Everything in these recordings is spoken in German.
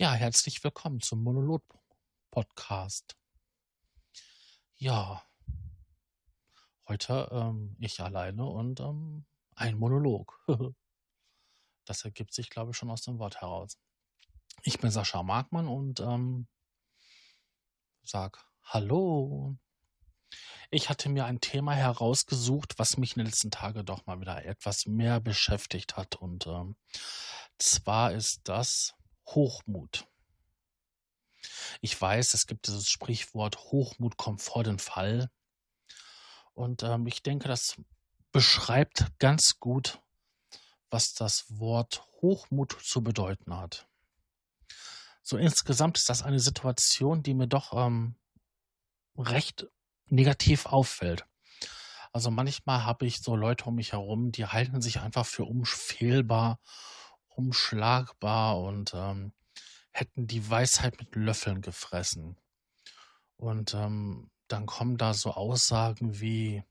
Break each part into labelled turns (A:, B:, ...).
A: Ja, herzlich willkommen zum Monolog-Podcast. Ja, heute ähm, ich alleine und ähm, ein Monolog. das ergibt sich, glaube ich, schon aus dem Wort heraus. Ich bin Sascha Markmann und ähm, sag Hallo. Ich hatte mir ein Thema herausgesucht, was mich in den letzten Tagen doch mal wieder etwas mehr beschäftigt hat. Und ähm, zwar ist das Hochmut. Ich weiß, es gibt dieses Sprichwort, Hochmut kommt vor den Fall. Und ähm, ich denke, das beschreibt ganz gut, was das Wort Hochmut zu bedeuten hat. So insgesamt ist das eine Situation, die mir doch ähm, recht negativ auffällt. Also manchmal habe ich so Leute um mich herum, die halten sich einfach für unfehlbar unschlagbar und ähm, hätten die Weisheit mit Löffeln gefressen. Und ähm, dann kommen da so Aussagen wie,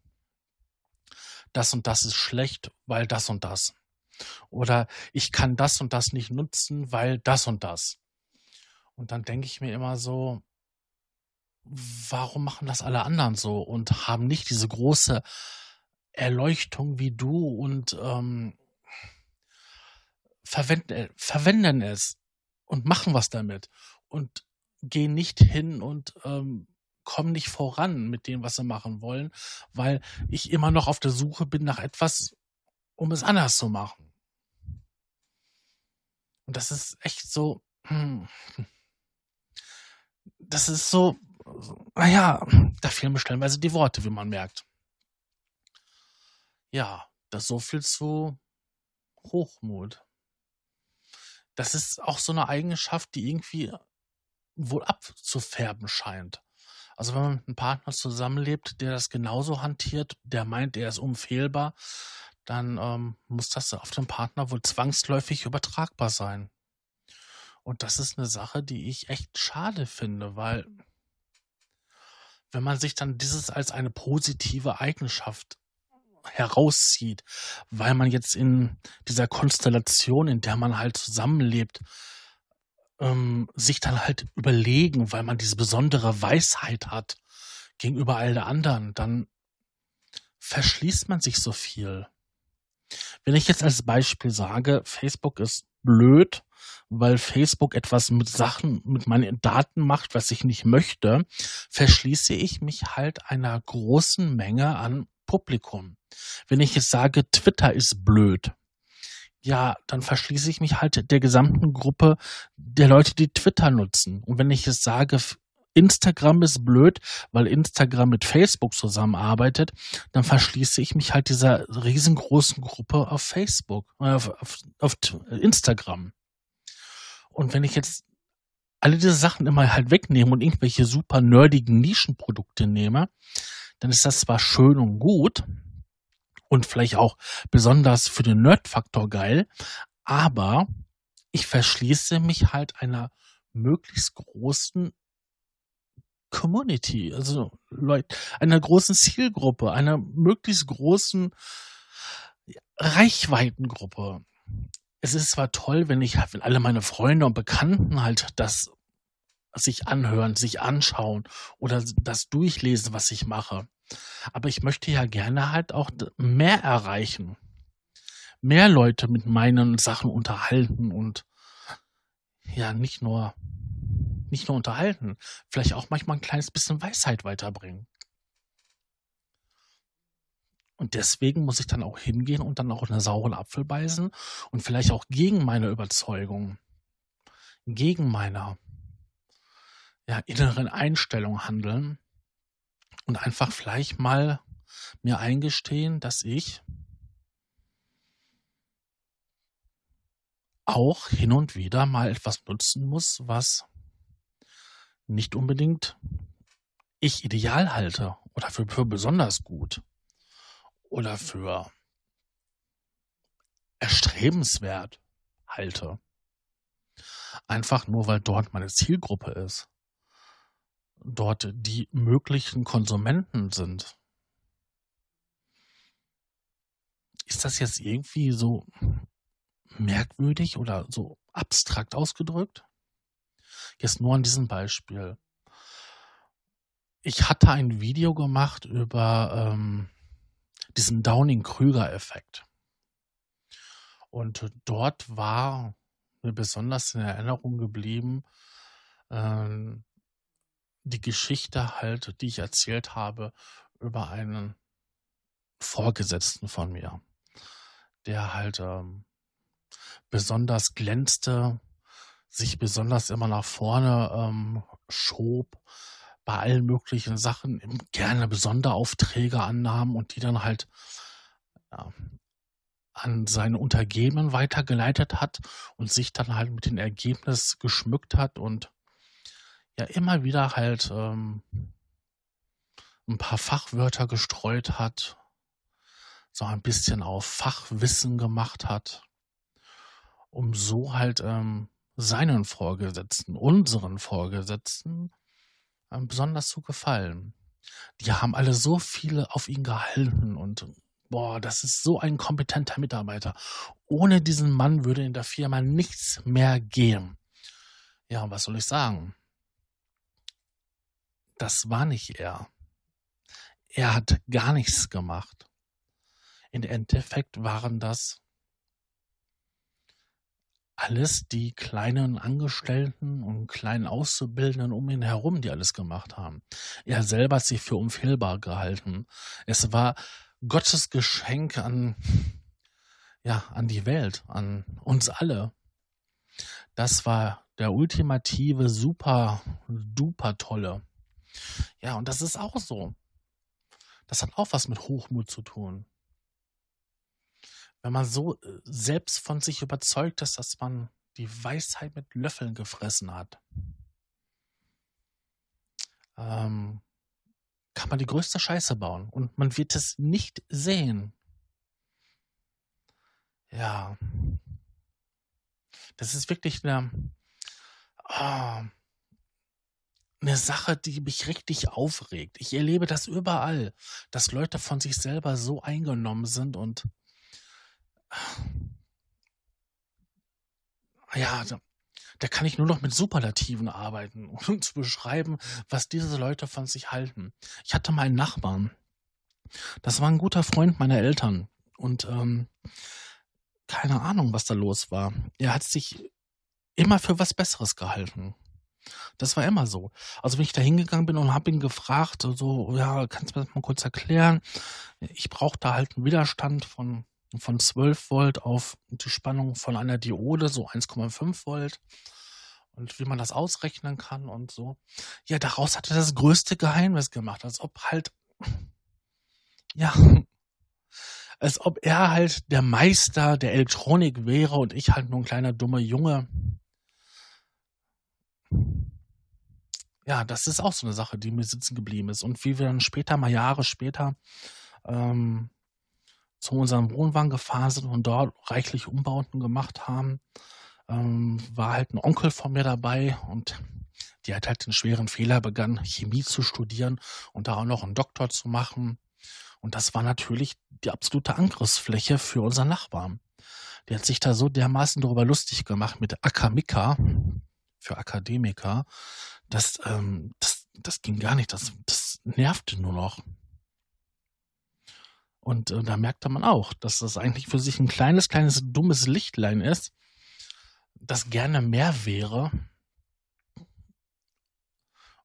A: das und das ist schlecht, weil das und das. Oder ich kann das und das nicht nutzen, weil das und das. Und dann denke ich mir immer so, warum machen das alle anderen so und haben nicht diese große Erleuchtung wie du und ähm, verwenden, äh, verwenden es und machen was damit und gehen nicht hin und ähm, kommen nicht voran mit dem, was sie machen wollen, weil ich immer noch auf der Suche bin nach etwas, um es anders zu machen. Und das ist echt so, hm, das ist so, naja, da fehlen mir stellenweise die Worte, wie man merkt. Ja, das so viel zu Hochmut das ist auch so eine Eigenschaft, die irgendwie wohl abzufärben scheint. Also wenn man mit einem Partner zusammenlebt, der das genauso hantiert, der meint, er ist unfehlbar, dann ähm, muss das auf den Partner wohl zwangsläufig übertragbar sein. Und das ist eine Sache, die ich echt schade finde, weil wenn man sich dann dieses als eine positive Eigenschaft herauszieht, weil man jetzt in dieser Konstellation, in der man halt zusammenlebt, ähm, sich dann halt überlegen, weil man diese besondere Weisheit hat gegenüber all der anderen, dann verschließt man sich so viel. Wenn ich jetzt als Beispiel sage, Facebook ist blöd, weil Facebook etwas mit Sachen, mit meinen Daten macht, was ich nicht möchte, verschließe ich mich halt einer großen Menge an Publikum. Wenn ich jetzt sage, Twitter ist blöd, ja, dann verschließe ich mich halt der gesamten Gruppe der Leute, die Twitter nutzen. Und wenn ich jetzt sage, Instagram ist blöd, weil Instagram mit Facebook zusammenarbeitet, dann verschließe ich mich halt dieser riesengroßen Gruppe auf Facebook, äh, auf, auf, auf Instagram. Und wenn ich jetzt alle diese Sachen immer halt wegnehme und irgendwelche super nerdigen Nischenprodukte nehme, dann ist das zwar schön und gut und vielleicht auch besonders für den Nerd-Faktor geil, aber ich verschließe mich halt einer möglichst großen Community, also Leute, einer großen Zielgruppe, einer möglichst großen Reichweitengruppe. Es ist zwar toll, wenn ich, wenn alle meine Freunde und Bekannten halt das sich anhören, sich anschauen oder das durchlesen, was ich mache. Aber ich möchte ja gerne halt auch mehr erreichen. Mehr Leute mit meinen Sachen unterhalten und ja, nicht nur, nicht nur unterhalten, vielleicht auch manchmal ein kleines bisschen Weisheit weiterbringen. Und deswegen muss ich dann auch hingehen und dann auch einen sauren Apfel beißen und vielleicht auch gegen meine Überzeugung, gegen meine ja, inneren Einstellung handeln und einfach vielleicht mal mir eingestehen, dass ich auch hin und wieder mal etwas nutzen muss, was nicht unbedingt ich ideal halte oder für, für besonders gut oder für erstrebenswert halte. Einfach nur, weil dort meine Zielgruppe ist dort die möglichen Konsumenten sind. Ist das jetzt irgendwie so merkwürdig oder so abstrakt ausgedrückt? Jetzt nur an diesem Beispiel. Ich hatte ein Video gemacht über ähm, diesen Downing-Krüger-Effekt. Und dort war mir besonders in Erinnerung geblieben, ähm, die Geschichte halt, die ich erzählt habe über einen Vorgesetzten von mir, der halt ähm, besonders glänzte, sich besonders immer nach vorne ähm, schob, bei allen möglichen Sachen gerne Sonderaufträge annahm und die dann halt ja, an seine Untergebenen weitergeleitet hat und sich dann halt mit dem Ergebnis geschmückt hat und ja immer wieder halt ähm, ein paar Fachwörter gestreut hat, so ein bisschen auf Fachwissen gemacht hat, um so halt ähm, seinen Vorgesetzten, unseren Vorgesetzten, ähm, besonders zu gefallen. Die haben alle so viele auf ihn gehalten und boah, das ist so ein kompetenter Mitarbeiter. Ohne diesen Mann würde in der Firma nichts mehr gehen. Ja, was soll ich sagen? Das war nicht er. Er hat gar nichts gemacht. Im Endeffekt waren das alles die kleinen Angestellten und kleinen Auszubildenden um ihn herum, die alles gemacht haben. Er selber hat sich für unfehlbar gehalten. Es war Gottes Geschenk an, ja, an die Welt, an uns alle. Das war der ultimative, super, duper tolle. Ja, und das ist auch so. Das hat auch was mit Hochmut zu tun. Wenn man so äh, selbst von sich überzeugt ist, dass man die Weisheit mit Löffeln gefressen hat, ähm, kann man die größte Scheiße bauen und man wird es nicht sehen. Ja. Das ist wirklich eine, oh, eine Sache, die mich richtig aufregt. Ich erlebe das überall, dass Leute von sich selber so eingenommen sind und ja, da, da kann ich nur noch mit Superlativen arbeiten, um zu beschreiben, was diese Leute von sich halten. Ich hatte mal einen Nachbarn. Das war ein guter Freund meiner Eltern. Und ähm, keine Ahnung, was da los war. Er hat sich immer für was Besseres gehalten. Das war immer so. Also wenn ich da hingegangen bin und habe ihn gefragt, so, ja, kannst du mir das mal kurz erklären? Ich brauche da halt einen Widerstand von von 12 Volt auf die Spannung von einer Diode, so 1,5 Volt. Und wie man das ausrechnen kann und so. Ja, daraus hat er das größte Geheimnis gemacht, als ob halt, ja, als ob er halt der Meister der Elektronik wäre und ich halt nur ein kleiner dummer Junge. Ja, das ist auch so eine Sache, die mir sitzen geblieben ist. Und wie wir dann später, mal Jahre später, ähm, zu unserem Wohnwagen gefahren sind und dort reichlich Umbauten gemacht haben, ähm, war halt ein Onkel von mir dabei und die hat halt den schweren Fehler begangen, Chemie zu studieren und da auch noch einen Doktor zu machen. Und das war natürlich die absolute Angriffsfläche für unseren Nachbarn. Der hat sich da so dermaßen darüber lustig gemacht mit Akamika für Akademiker. Das, ähm, das, das ging gar nicht. Das, das nervte nur noch. Und äh, da merkte man auch, dass das eigentlich für sich ein kleines, kleines, dummes Lichtlein ist, das gerne mehr wäre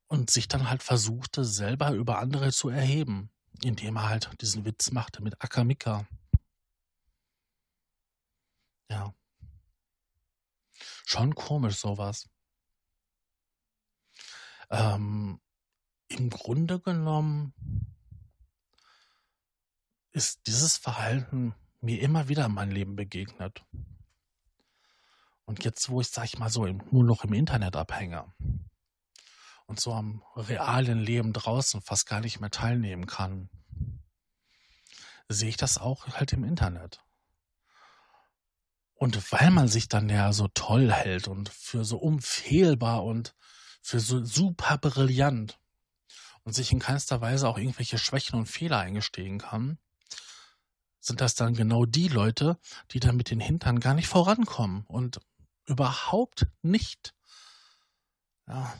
A: und sich dann halt versuchte, selber über andere zu erheben, indem er halt diesen Witz machte mit Akamika. Ja. Schon komisch sowas. Ähm, Im Grunde genommen ist dieses Verhalten mir immer wieder in meinem Leben begegnet. Und jetzt, wo ich, sag ich mal so, nur noch im Internet abhänge und so am realen Leben draußen fast gar nicht mehr teilnehmen kann, sehe ich das auch halt im Internet. Und weil man sich dann ja so toll hält und für so unfehlbar und für so super brillant und sich in keinster Weise auch irgendwelche Schwächen und Fehler eingestehen kann, sind das dann genau die Leute, die dann mit den Hintern gar nicht vorankommen und überhaupt nicht ja,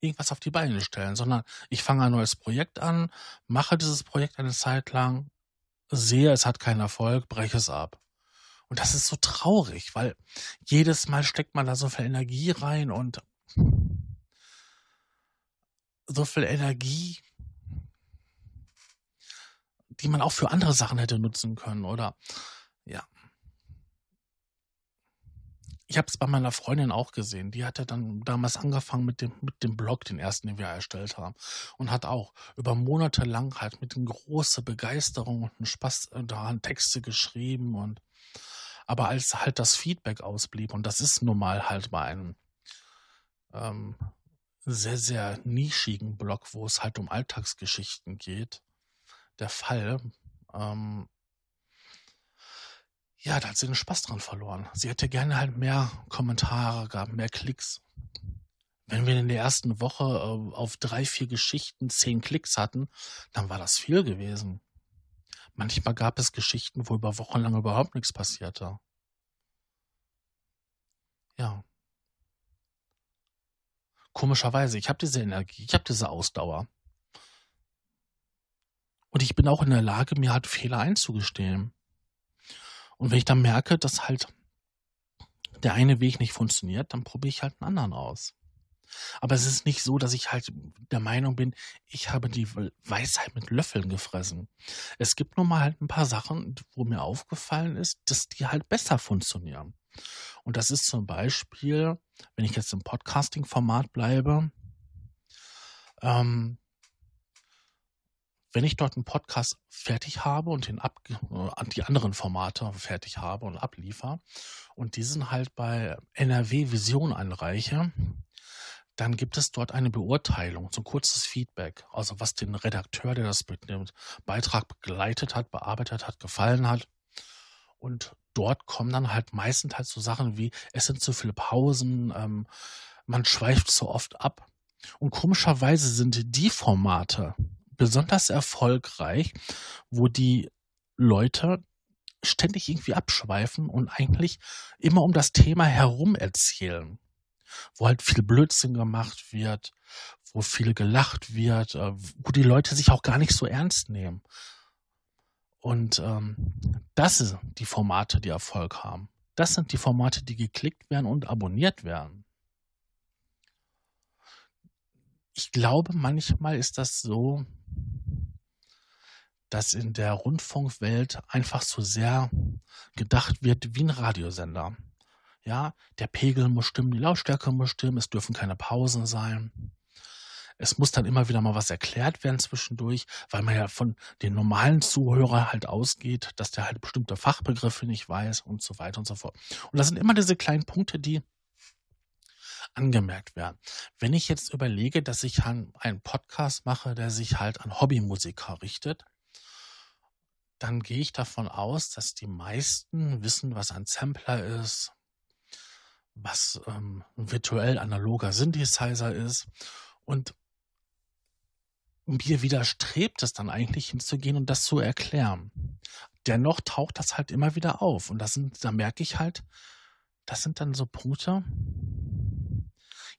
A: irgendwas auf die Beine stellen, sondern ich fange ein neues Projekt an, mache dieses Projekt eine Zeit lang, sehe, es hat keinen Erfolg, breche es ab. Und das ist so traurig, weil jedes Mal steckt man da so viel Energie rein und so viel Energie, die man auch für andere Sachen hätte nutzen können oder ja. Ich habe es bei meiner Freundin auch gesehen. Die hatte dann damals angefangen mit dem, mit dem Blog, den ersten, den wir erstellt haben. Und hat auch über Monate lang halt mit großer Begeisterung und Spaß daran Texte geschrieben und aber als halt das Feedback ausblieb, und das ist nun mal halt bei einem ähm, sehr, sehr nischigen Blog, wo es halt um Alltagsgeschichten geht, der Fall, ähm, ja, da hat sie den Spaß dran verloren. Sie hätte gerne halt mehr Kommentare gehabt, mehr Klicks. Wenn wir in der ersten Woche äh, auf drei, vier Geschichten zehn Klicks hatten, dann war das viel gewesen. Manchmal gab es Geschichten, wo über Wochen lang überhaupt nichts passierte. Ja. Komischerweise, ich habe diese Energie, ich habe diese Ausdauer. Und ich bin auch in der Lage, mir halt Fehler einzugestehen. Und wenn ich dann merke, dass halt der eine Weg nicht funktioniert, dann probiere ich halt einen anderen aus. Aber es ist nicht so, dass ich halt der Meinung bin, ich habe die Weisheit mit Löffeln gefressen. Es gibt nun mal halt ein paar Sachen, wo mir aufgefallen ist, dass die halt besser funktionieren. Und das ist zum Beispiel, wenn ich jetzt im Podcasting-Format bleibe, ähm, wenn ich dort einen Podcast fertig habe und den ab, äh, die anderen Formate fertig habe und abliefer und diesen halt bei NRW Vision einreiche, dann gibt es dort eine Beurteilung, so ein kurzes Feedback, also was den Redakteur, der das mit dem Beitrag begleitet hat, bearbeitet hat, gefallen hat. Und dort kommen dann halt meistens halt so Sachen wie, es sind zu viele Pausen, ähm, man schweift so oft ab. Und komischerweise sind die Formate besonders erfolgreich, wo die Leute ständig irgendwie abschweifen und eigentlich immer um das Thema herum erzählen wo halt viel Blödsinn gemacht wird, wo viel gelacht wird, äh, wo die Leute sich auch gar nicht so ernst nehmen. Und ähm, das sind die Formate, die Erfolg haben. Das sind die Formate, die geklickt werden und abonniert werden. Ich glaube, manchmal ist das so, dass in der Rundfunkwelt einfach so sehr gedacht wird wie ein Radiosender. Ja, der Pegel muss stimmen, die Lautstärke muss stimmen, es dürfen keine Pausen sein. Es muss dann immer wieder mal was erklärt werden zwischendurch, weil man ja von den normalen Zuhörer halt ausgeht, dass der halt bestimmte Fachbegriffe nicht weiß und so weiter und so fort. Und das sind immer diese kleinen Punkte, die angemerkt werden. Wenn ich jetzt überlege, dass ich einen Podcast mache, der sich halt an Hobbymusiker richtet, dann gehe ich davon aus, dass die meisten wissen, was ein Sampler ist, was ähm, virtuell analoger Synthesizer ist. Und mir widerstrebt es dann eigentlich hinzugehen und das zu erklären. Dennoch taucht das halt immer wieder auf. Und das sind, da merke ich halt, das sind dann so Punkte.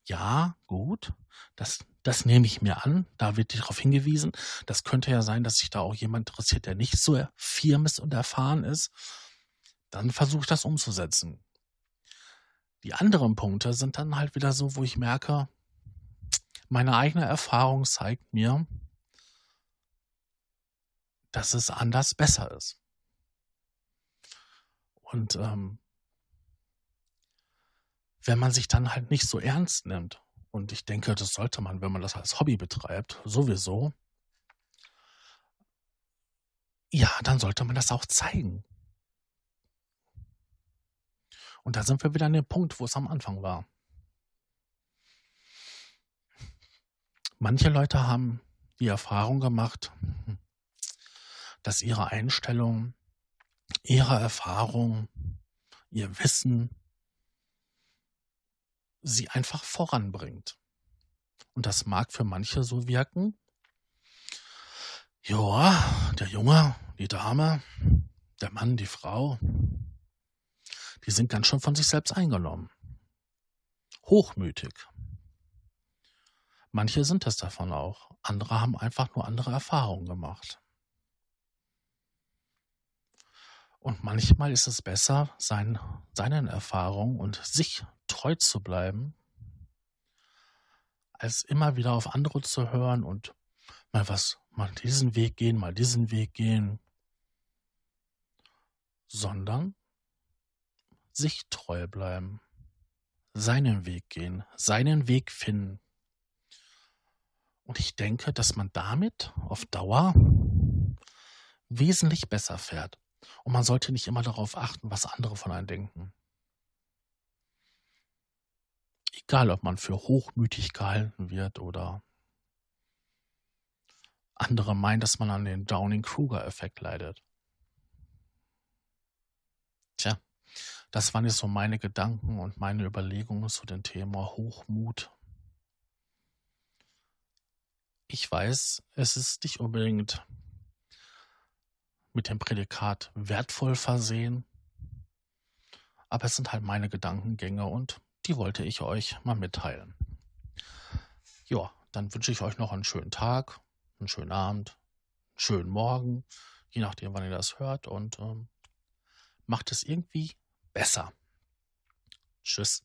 A: Ja, gut, das, das nehme ich mir an. Da wird darauf hingewiesen. Das könnte ja sein, dass sich da auch jemand interessiert, der nicht so firm ist und erfahren ist. Dann versuche ich das umzusetzen. Die anderen Punkte sind dann halt wieder so, wo ich merke, meine eigene Erfahrung zeigt mir, dass es anders besser ist. Und ähm, wenn man sich dann halt nicht so ernst nimmt, und ich denke, das sollte man, wenn man das als Hobby betreibt, sowieso, ja, dann sollte man das auch zeigen. Und da sind wir wieder an dem Punkt, wo es am Anfang war. Manche Leute haben die Erfahrung gemacht, dass ihre Einstellung, ihre Erfahrung, ihr Wissen sie einfach voranbringt. Und das mag für manche so wirken. Ja, der Junge, die Dame, der Mann, die Frau, die sind ganz schön von sich selbst eingenommen. Hochmütig. Manche sind es davon auch. Andere haben einfach nur andere Erfahrungen gemacht. Und manchmal ist es besser, sein, seinen Erfahrungen und sich treu zu bleiben, als immer wieder auf andere zu hören und mal was, mal diesen Weg gehen, mal diesen Weg gehen, sondern sich treu bleiben, seinen Weg gehen, seinen Weg finden. Und ich denke, dass man damit auf Dauer wesentlich besser fährt. Und man sollte nicht immer darauf achten, was andere von einem denken. Egal, ob man für hochmütig gehalten wird oder andere meinen, dass man an den Downing-Kruger-Effekt leidet. Tja, das waren jetzt so meine Gedanken und meine Überlegungen zu dem Thema Hochmut. Ich weiß, es ist nicht unbedingt mit dem Prädikat wertvoll versehen, aber es sind halt meine Gedankengänge und die wollte ich euch mal mitteilen. Ja, dann wünsche ich euch noch einen schönen Tag, einen schönen Abend, einen schönen Morgen, je nachdem, wann ihr das hört und ähm, macht es irgendwie besser. Tschüss.